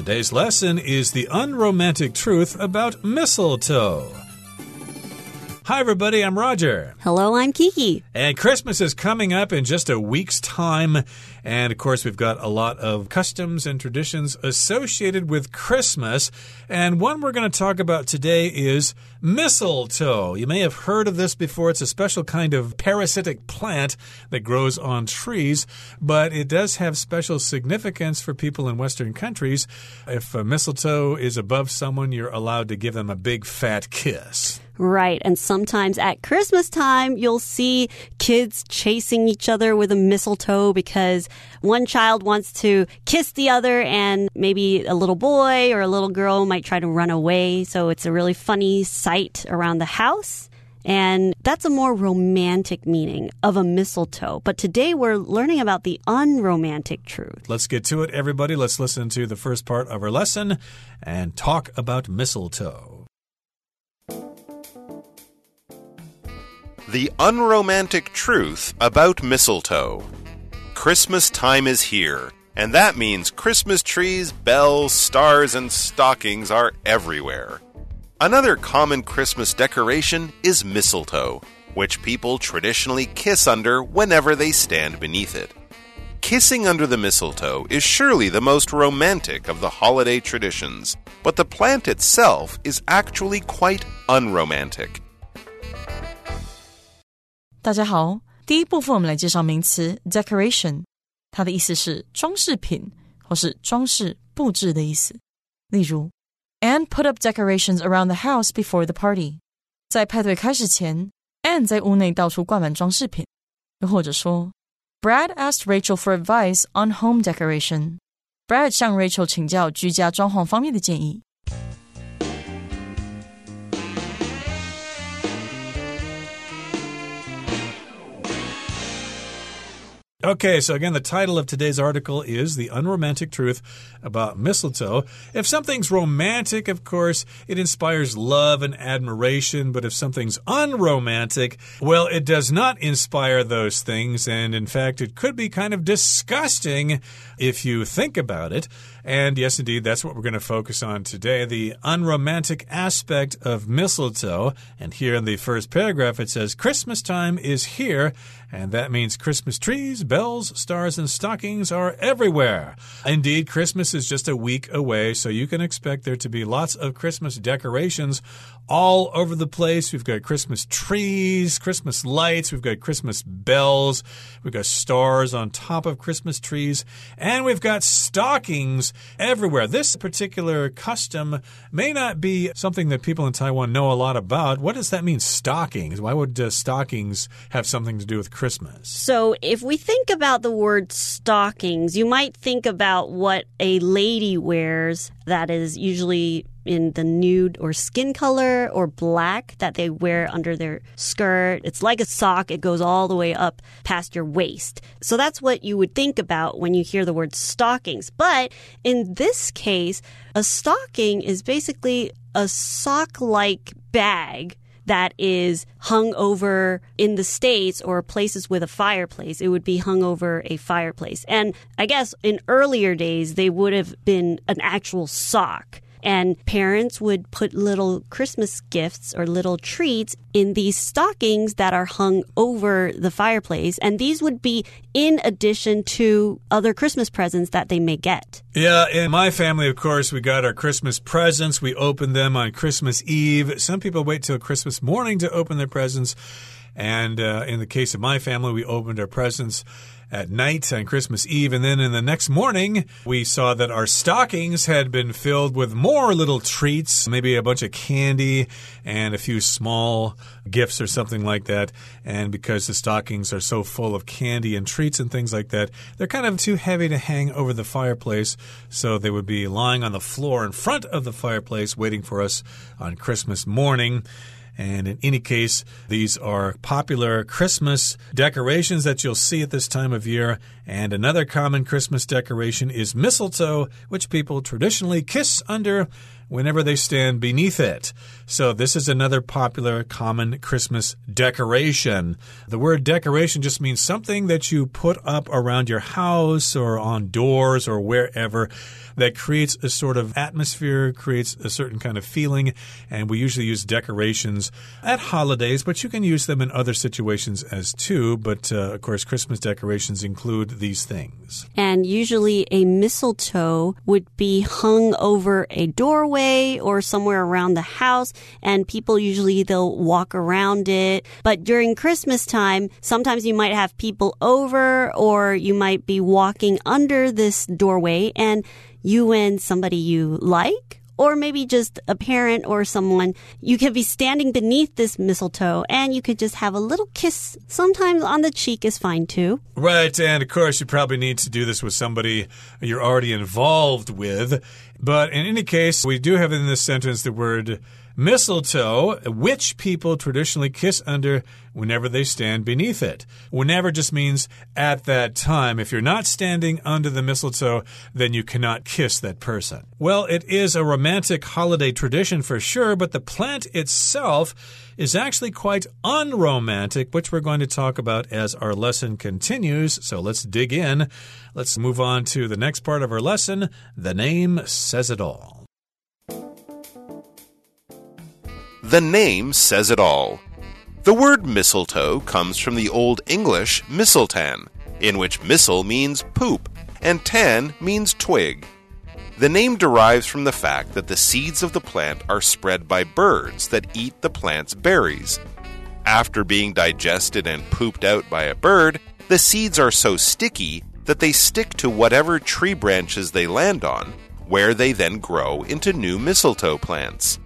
Today's lesson is the unromantic truth about mistletoe. Hi, everybody. I'm Roger. Hello, I'm Kiki. And Christmas is coming up in just a week's time. And of course, we've got a lot of customs and traditions associated with Christmas. And one we're going to talk about today is mistletoe. You may have heard of this before. It's a special kind of parasitic plant that grows on trees, but it does have special significance for people in Western countries. If a mistletoe is above someone, you're allowed to give them a big fat kiss. Right. And sometimes at Christmas time, you'll see kids chasing each other with a mistletoe because one child wants to kiss the other and maybe a little boy or a little girl might try to run away. So it's a really funny sight around the house. And that's a more romantic meaning of a mistletoe. But today we're learning about the unromantic truth. Let's get to it, everybody. Let's listen to the first part of our lesson and talk about mistletoe. The unromantic truth about mistletoe. Christmas time is here, and that means Christmas trees, bells, stars, and stockings are everywhere. Another common Christmas decoration is mistletoe, which people traditionally kiss under whenever they stand beneath it. Kissing under the mistletoe is surely the most romantic of the holiday traditions, but the plant itself is actually quite unromantic. 大家好，第一部分我们来介绍名词 decoration，它的意思是装饰品或是装饰布置的意思。例如，Ann put up decorations around the house before the party。在派对开始前，Ann 在屋内到处挂满装饰品。又或者说，Brad asked Rachel for advice on home decoration。Brad 向 Rachel 请教居家装潢方面的建议。Okay, so again, the title of today's article is The Unromantic Truth About Mistletoe. If something's romantic, of course, it inspires love and admiration, but if something's unromantic, well, it does not inspire those things, and in fact, it could be kind of disgusting if you think about it. And yes, indeed, that's what we're going to focus on today the unromantic aspect of mistletoe. And here in the first paragraph, it says, Christmas time is here. And that means Christmas trees, bells, stars, and stockings are everywhere. Indeed, Christmas is just a week away, so you can expect there to be lots of Christmas decorations all over the place. We've got Christmas trees, Christmas lights, we've got Christmas bells, we've got stars on top of Christmas trees, and we've got stockings everywhere. This particular custom may not be something that people in Taiwan know a lot about. What does that mean, stockings? Why would uh, stockings have something to do with Christmas? So, if we think about the word stockings, you might think about what a lady wears that is usually in the nude or skin color or black that they wear under their skirt. It's like a sock, it goes all the way up past your waist. So that's what you would think about when you hear the word stockings. But in this case, a stocking is basically a sock like bag that is hung over in the States or places with a fireplace. It would be hung over a fireplace. And I guess in earlier days, they would have been an actual sock. And parents would put little Christmas gifts or little treats in these stockings that are hung over the fireplace. And these would be in addition to other Christmas presents that they may get. Yeah, in my family, of course, we got our Christmas presents. We opened them on Christmas Eve. Some people wait till Christmas morning to open their presents. And uh, in the case of my family, we opened our presents at night on Christmas Eve. And then in the next morning, we saw that our stockings had been filled with more little treats, maybe a bunch of candy and a few small gifts or something like that. And because the stockings are so full of candy and treats and things like that, they're kind of too heavy to hang over the fireplace. So they would be lying on the floor in front of the fireplace waiting for us on Christmas morning. And in any case, these are popular Christmas decorations that you'll see at this time of year. And another common Christmas decoration is mistletoe, which people traditionally kiss under whenever they stand beneath it. So, this is another popular common Christmas decoration. The word decoration just means something that you put up around your house or on doors or wherever that creates a sort of atmosphere, creates a certain kind of feeling. And we usually use decorations at holidays, but you can use them in other situations as too. But uh, of course, Christmas decorations include these things. And usually a mistletoe would be hung over a doorway or somewhere around the house. And people usually they'll walk around it. But during Christmas time, sometimes you might have people over or you might be walking under this doorway and you and somebody you like or maybe just a parent or someone, you could be standing beneath this mistletoe and you could just have a little kiss. Sometimes on the cheek is fine too. Right. And of course, you probably need to do this with somebody you're already involved with. But in any case, we do have in this sentence the word mistletoe, which people traditionally kiss under whenever they stand beneath it. Whenever just means at that time. If you're not standing under the mistletoe, then you cannot kiss that person. Well, it is a romantic holiday tradition for sure, but the plant itself is actually quite unromantic, which we're going to talk about as our lesson continues. So let's dig in. Let's move on to the next part of our lesson. The name says it all. The name says it all. The word mistletoe comes from the Old English mistiltan, in which mistle means poop and tan means twig. The name derives from the fact that the seeds of the plant are spread by birds that eat the plant's berries. After being digested and pooped out by a bird, the seeds are so sticky that they stick to whatever tree branches they land on, where they then grow into new mistletoe plants.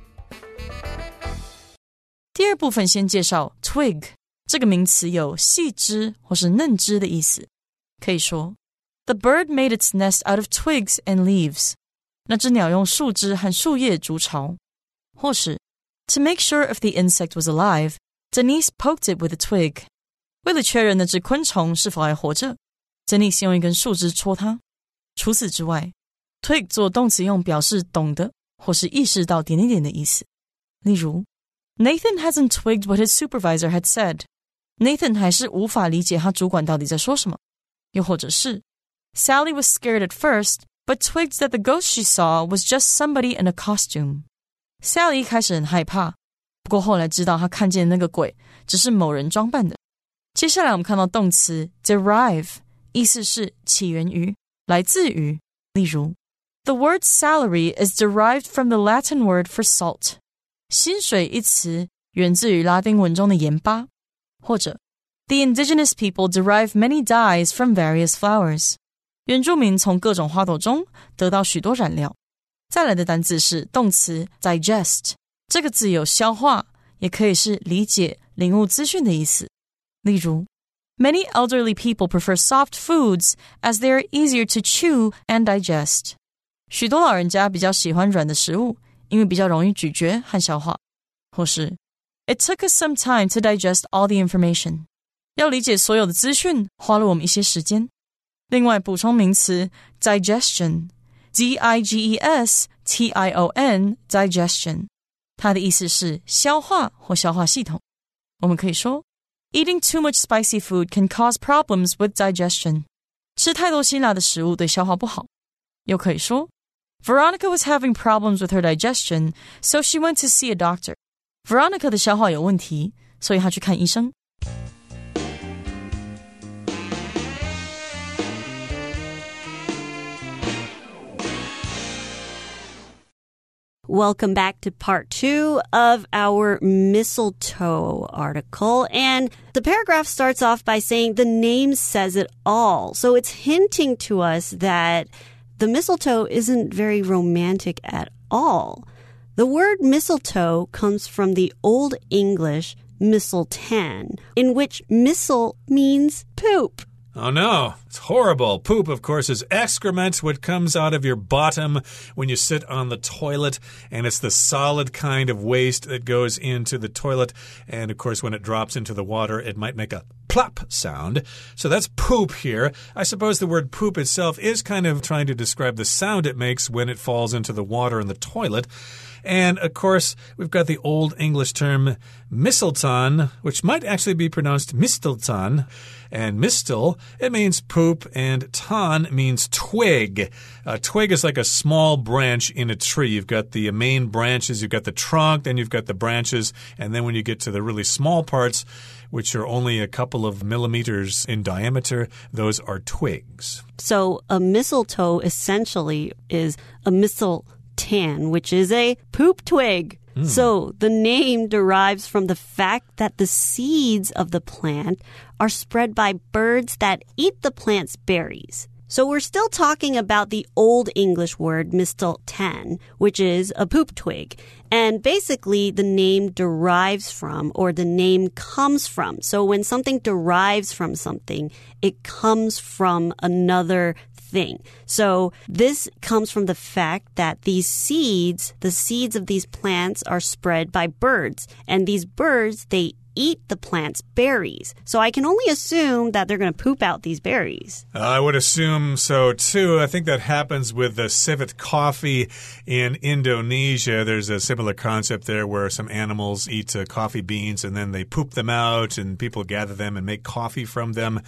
第二部分先介绍 twig 这个名词有细枝或是嫩枝的意思，可以说 The bird made its nest out of twigs and leaves。那只鸟用树枝和树叶筑巢，或是 To make sure if the insect was alive, Denise poked it with a twig。为了确认那只昆虫是否还活着，Denise 用一根树枝戳它。除此之外，twig 做动词用表示懂得或是意识到点点点的意思，例如。 Nathan hasn't twigged what his supervisor had said. Nathan 还是无法理解他主管到底在说什么。又或者是 Sally was scared at first, but twigged that the ghost she saw was just somebody in a costume. Sally 一开始很害怕，不过后来知道她看见那个鬼只是某人装扮的。接下来我们看到动词 derive，意思是起源于、来自于。例如，The word salary is derived from the Latin word for salt. 薪水一词源自于拉丁文中的盐巴，或者 The indigenous people derive many dyes from various flowers。原住民从各种花朵中得到许多染料。再来的单字是动词 digest，这个字有消化，也可以是理解、领悟资讯的意思。例如，Many elderly people prefer soft foods as they are easier to chew and digest。许多老人家比较喜欢软的食物。 因为比较容易咀嚼和消化，或是 It took us some time to digest all the information。要理解所有的资讯，花了我们一些时间。另外，补充名词 digestion，d i g e s t i o n，digestion，它的意思是消化或消化系统。我们可以说，Eating too much spicy food can cause problems with digestion。吃太多辛辣的食物对消化不好。又可以说 Veronica was having problems with her digestion, so she went to see a doctor. Veronica 的消化有问题，所以她去看医生。Welcome back to part two of our mistletoe article. And the paragraph starts off by saying the name says it all. So it's hinting to us that the mistletoe isn't very romantic at all. The word mistletoe comes from the Old English mistletoe, in which mistle means poop. Oh no, it's horrible. Poop, of course, is excrement, what comes out of your bottom when you sit on the toilet, and it's the solid kind of waste that goes into the toilet. And of course, when it drops into the water, it might make a plop sound. So that's poop here. I suppose the word poop itself is kind of trying to describe the sound it makes when it falls into the water in the toilet. And of course, we've got the Old English term mistletoe, which might actually be pronounced mistelton. And mistle, it means poop, and ton means twig. A twig is like a small branch in a tree. You've got the main branches, you've got the trunk, then you've got the branches, and then when you get to the really small parts, which are only a couple of millimeters in diameter, those are twigs. So a mistletoe essentially is a mistle tan, which is a poop twig. Mm. So the name derives from the fact that the seeds of the plant are spread by birds that eat the plant's berries. So we're still talking about the old English word mistletoe, which is a poop twig. And basically the name derives from or the name comes from. So when something derives from something, it comes from another thing. So this comes from the fact that these seeds, the seeds of these plants are spread by birds. And these birds, they eat the plant's berries. So I can only assume that they're going to poop out these berries. I would assume so too. I think that happens with the civet coffee in Indonesia. There's a similar concept there where some animals eat uh, coffee beans and then they poop them out and people gather them and make coffee from them.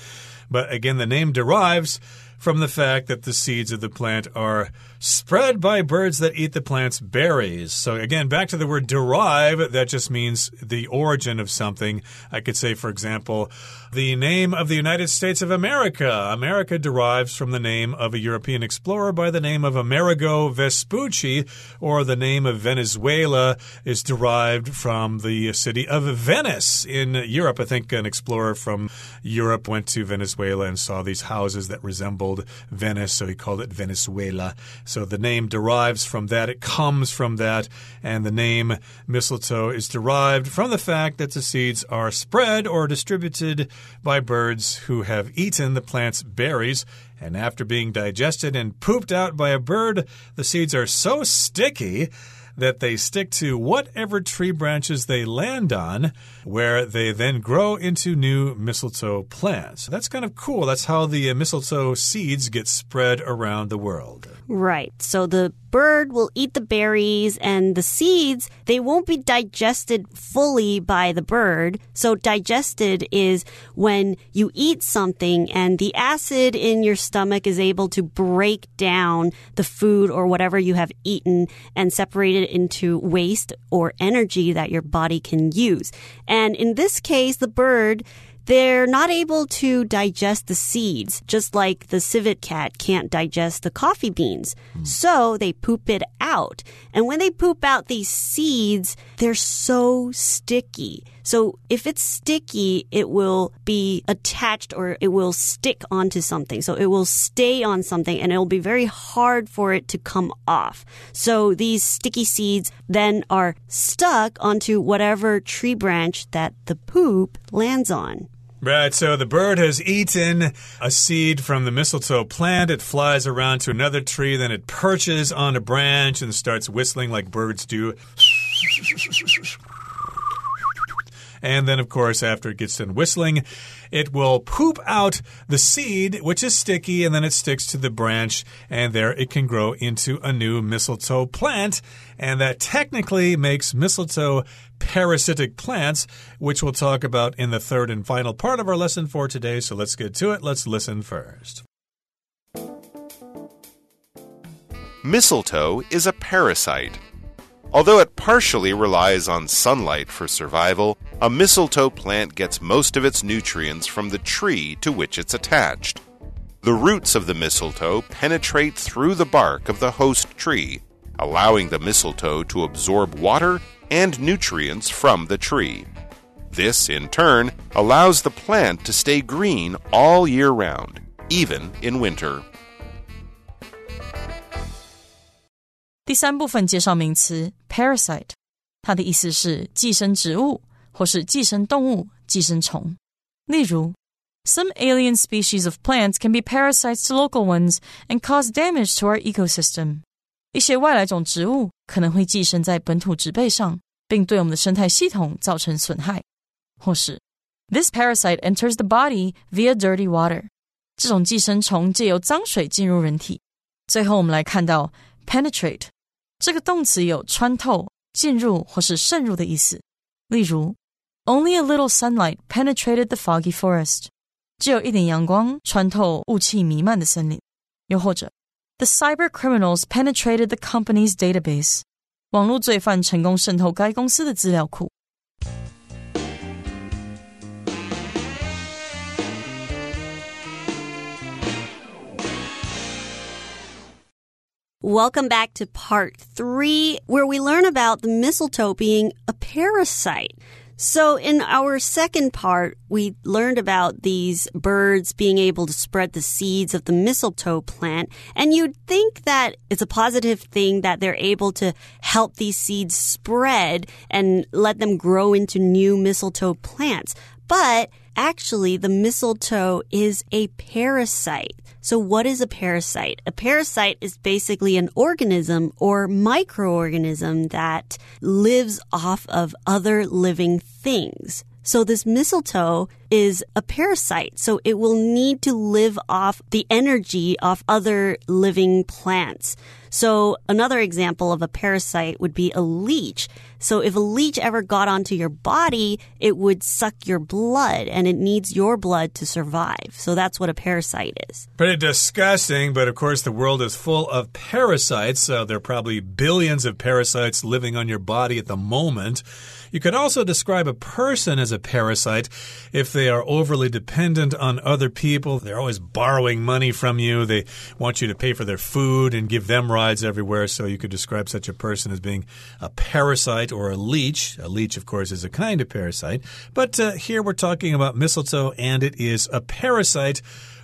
But again, the name derives from the fact that the seeds of the plant are spread by birds that eat the plant's berries. So, again, back to the word derive, that just means the origin of something. I could say, for example, the name of the United States of America. America derives from the name of a European explorer by the name of Amerigo Vespucci, or the name of Venezuela is derived from the city of Venice in Europe. I think an explorer from Europe went to Venezuela and saw these houses that resembled Venice, so he called it Venezuela. So the name derives from that, it comes from that, and the name mistletoe is derived from the fact that the seeds are spread or distributed by birds who have eaten the plant's berries. And after being digested and pooped out by a bird, the seeds are so sticky that they stick to whatever tree branches they land on, where they then grow into new mistletoe plants. That's kind of cool. That's how the mistletoe seeds get spread around the world. Right. So the bird will eat the berries and the seeds, they won't be digested fully by the bird. So digested is when you eat something and the acid in your stomach is able to break down the food or whatever you have eaten and separate it into waste or energy that your body can use. And in this case, the bird they're not able to digest the seeds, just like the civet cat can't digest the coffee beans. Mm. So they poop it out. And when they poop out these seeds, they're so sticky. So if it's sticky, it will be attached or it will stick onto something. So it will stay on something and it will be very hard for it to come off. So these sticky seeds then are stuck onto whatever tree branch that the poop lands on. Right, so the bird has eaten a seed from the mistletoe plant. It flies around to another tree, then it perches on a branch and starts whistling like birds do. And then, of course, after it gets done whistling, it will poop out the seed, which is sticky, and then it sticks to the branch, and there it can grow into a new mistletoe plant. And that technically makes mistletoe parasitic plants, which we'll talk about in the third and final part of our lesson for today. So let's get to it. Let's listen first. Mistletoe is a parasite. Although it partially relies on sunlight for survival, a mistletoe plant gets most of its nutrients from the tree to which it's attached. The roots of the mistletoe penetrate through the bark of the host tree, allowing the mistletoe to absorb water and nutrients from the tree. This, in turn, allows the plant to stay green all year round, even in winter. 第三部分介绍名词 parasite，它的意思是寄生植物或是寄生动物、寄生虫。例如，Some alien species of plants can be parasites to local ones and cause damage to our ecosystem。一些外来种植物可能会寄生在本土植被上，并对我们的生态系统造成损害。或是 This parasite enters the body via dirty water. 这种寄生虫借由脏水进入人体。最后，我们来看到 penetrate 这个动词有穿透、进入或是渗入的意思。例如，Only a little sunlight penetrated the foggy forest。只有一点阳光穿透雾气弥漫的森林。又或者，The cyber criminals penetrated the company's database。网络罪犯成功渗透该公司的资料库。Welcome back to part three, where we learn about the mistletoe being a parasite. So, in our second part, we learned about these birds being able to spread the seeds of the mistletoe plant. And you'd think that it's a positive thing that they're able to help these seeds spread and let them grow into new mistletoe plants. But actually, the mistletoe is a parasite. So what is a parasite? A parasite is basically an organism or microorganism that lives off of other living things. So this mistletoe is a parasite. So it will need to live off the energy of other living plants. So another example of a parasite would be a leech. So if a leech ever got onto your body, it would suck your blood and it needs your blood to survive. So that's what a parasite is. Pretty disgusting, but of course the world is full of parasites. So there are probably billions of parasites living on your body at the moment. You could also describe a person as a parasite if they are overly dependent on other people. They're always borrowing money from you. They want you to pay for their food and give them rides everywhere. So you could describe such a person as being a parasite or a leech. A leech, of course, is a kind of parasite. But uh, here we're talking about mistletoe, and it is a parasite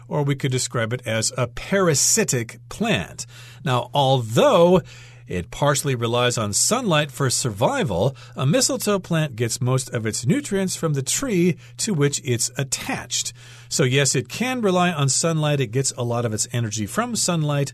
or we could describe it as a parasitic plant. Now, although it partially relies on sunlight for survival. A mistletoe plant gets most of its nutrients from the tree to which it's attached. So, yes, it can rely on sunlight. It gets a lot of its energy from sunlight,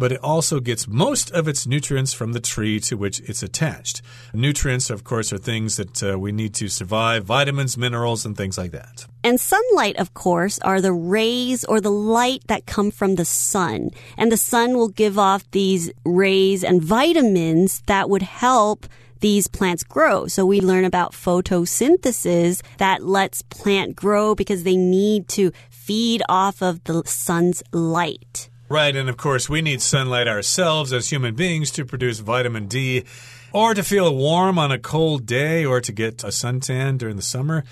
but it also gets most of its nutrients from the tree to which it's attached. Nutrients, of course, are things that uh, we need to survive vitamins, minerals, and things like that. And sunlight, of course, are the rays or the light that come from the sun. And the sun will give off these rays and vitamins that would help these plants grow. So we learn about photosynthesis that lets plant grow because they need to feed off of the sun's light. Right, and of course, we need sunlight ourselves as human beings to produce vitamin D or to feel warm on a cold day or to get a suntan during the summer.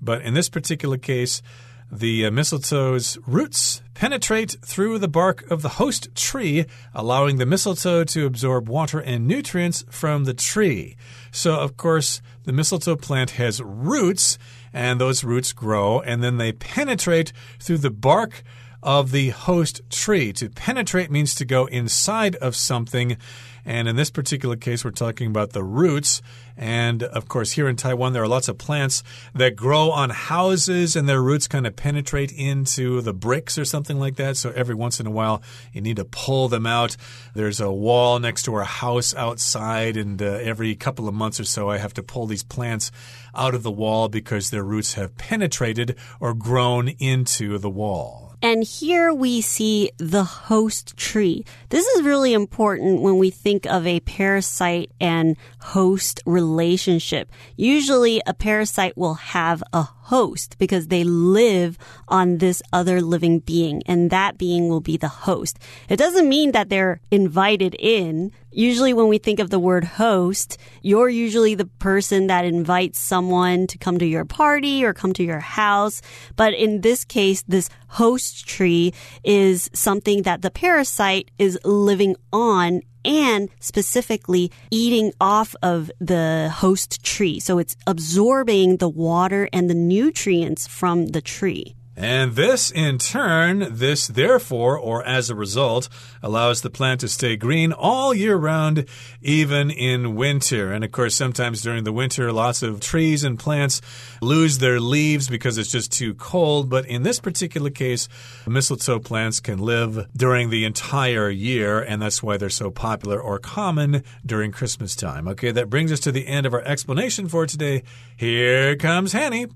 But in this particular case, the uh, mistletoe's roots penetrate through the bark of the host tree, allowing the mistletoe to absorb water and nutrients from the tree. So, of course, the mistletoe plant has roots, and those roots grow, and then they penetrate through the bark of the host tree. To penetrate means to go inside of something. And in this particular case, we're talking about the roots. And of course, here in Taiwan, there are lots of plants that grow on houses and their roots kind of penetrate into the bricks or something like that. So every once in a while, you need to pull them out. There's a wall next to our house outside, and uh, every couple of months or so, I have to pull these plants out of the wall because their roots have penetrated or grown into the wall. And here we see the host tree. This is really important when we think of a parasite and host relationship. Usually a parasite will have a host because they live on this other living being and that being will be the host. It doesn't mean that they're invited in. Usually when we think of the word host, you're usually the person that invites someone to come to your party or come to your house. But in this case, this host tree is something that the parasite is living on and specifically eating off of the host tree. So it's absorbing the water and the nutrients from the tree. And this, in turn, this therefore, or as a result, allows the plant to stay green all year round, even in winter. And of course, sometimes during the winter, lots of trees and plants lose their leaves because it's just too cold. But in this particular case, mistletoe plants can live during the entire year, and that's why they're so popular or common during Christmas time. Okay, that brings us to the end of our explanation for today. Here comes Hanny.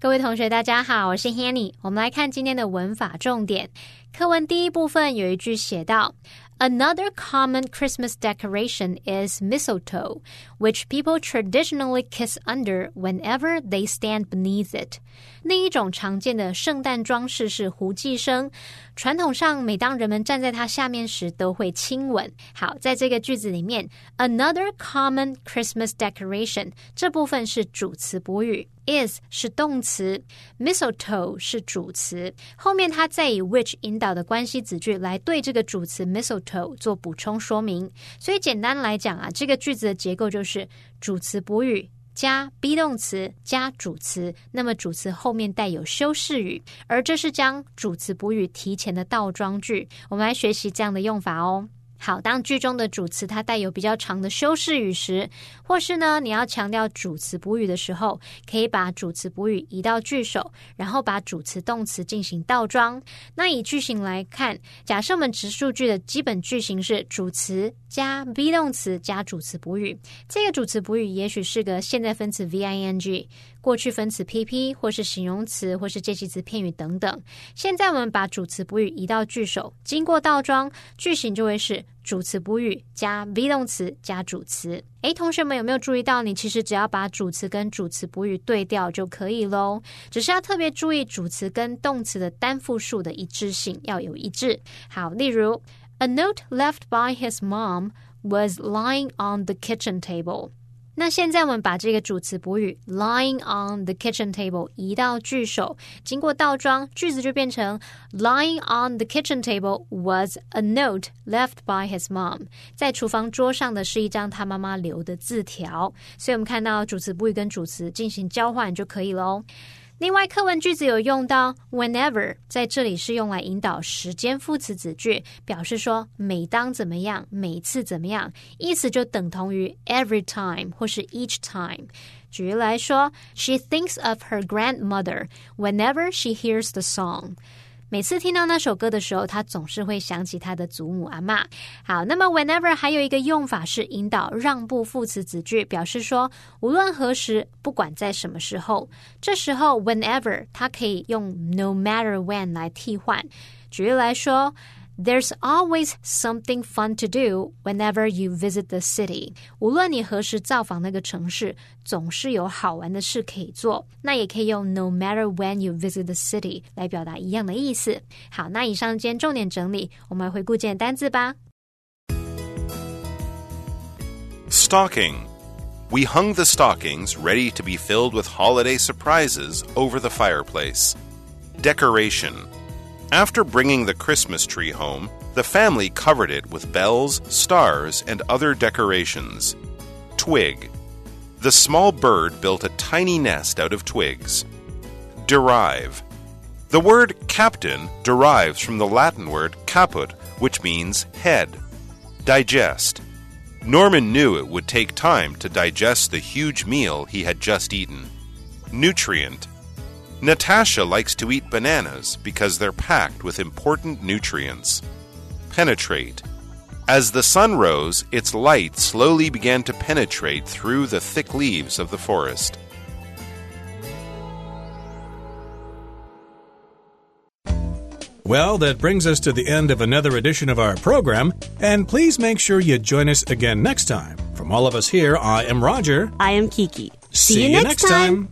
各位同学，大家好，我是 Hanny。我们来看今天的文法重点。课文第一部分有一句写到。Another common Christmas decoration is mistletoe, which people traditionally kiss under whenever they stand beneath it. 另一种常见的圣诞装饰是胡寄生，传统上每当人们站在它下面时，都会亲吻。好，在这个句子里面，another common Christmas decoration 这部分是主词补语。is 是动词，mistletoe 是主词，后面它再以 which 引导的关系子句来对这个主词 mistletoe 做补充说明。所以简单来讲啊，这个句子的结构就是主词补语加 be 动词加主词，那么主词后面带有修饰语，而这是将主词补语提前的倒装句。我们来学习这样的用法哦。好，当句中的主词它带有比较长的修饰语时，或是呢你要强调主词补语的时候，可以把主词补语移到句首，然后把主词动词进行倒装。那以句型来看，假设我们直述句的基本句型是主词加 be 动词加主词补语，这个主词补语也许是个现在分词 v i n g。过去分词 pp 或是形容词或是介系词片语等等。现在我们把主词补语移到句首，经过倒装，句型就会是主词补语加 be 动词加主词。诶，同学们有没有注意到，你其实只要把主词跟主词补语对调就可以喽？只是要特别注意主词跟动词的单复数的一致性要有一致。好，例如，A note left by his mom was lying on the kitchen table。那现在我们把这个主词补语 lying on the kitchen table 移到句首，经过倒装，句子就变成 lying on the kitchen table was a note left by his mom。在厨房桌上的是一张他妈妈留的字条。所以我们看到主词补语跟主词进行交换就可以喽。另外，课文句子有用到 whenever，在这里是用来引导时间副词子句，表示说每当怎么样，每次怎么样，意思就等同于 every time 或是 each time。举例来说，She thinks of her grandmother whenever she hears the song。每次听到那首歌的时候，他总是会想起他的祖母阿妈。好，那么 whenever 还有一个用法是引导让步副词子句，表示说无论何时，不管在什么时候，这时候 whenever 它可以用 no matter when 来替换。举例来说。There's always something fun to do whenever you visit the city。无论你何时造访那个城市，总是有好玩的事可以做。那也可以用 No matter when you visit the city 来表达一样的意思。好，那以上今天重点整理，我们来回顾今天单字吧。Stocking. We hung the stockings ready to be filled with holiday surprises over the fireplace. Decoration. After bringing the Christmas tree home, the family covered it with bells, stars, and other decorations. Twig. The small bird built a tiny nest out of twigs. Derive. The word captain derives from the Latin word caput, which means head. Digest. Norman knew it would take time to digest the huge meal he had just eaten. Nutrient. Natasha likes to eat bananas because they're packed with important nutrients. Penetrate. As the sun rose, its light slowly began to penetrate through the thick leaves of the forest. Well, that brings us to the end of another edition of our program, and please make sure you join us again next time. From all of us here, I am Roger. I am Kiki. See, you next time.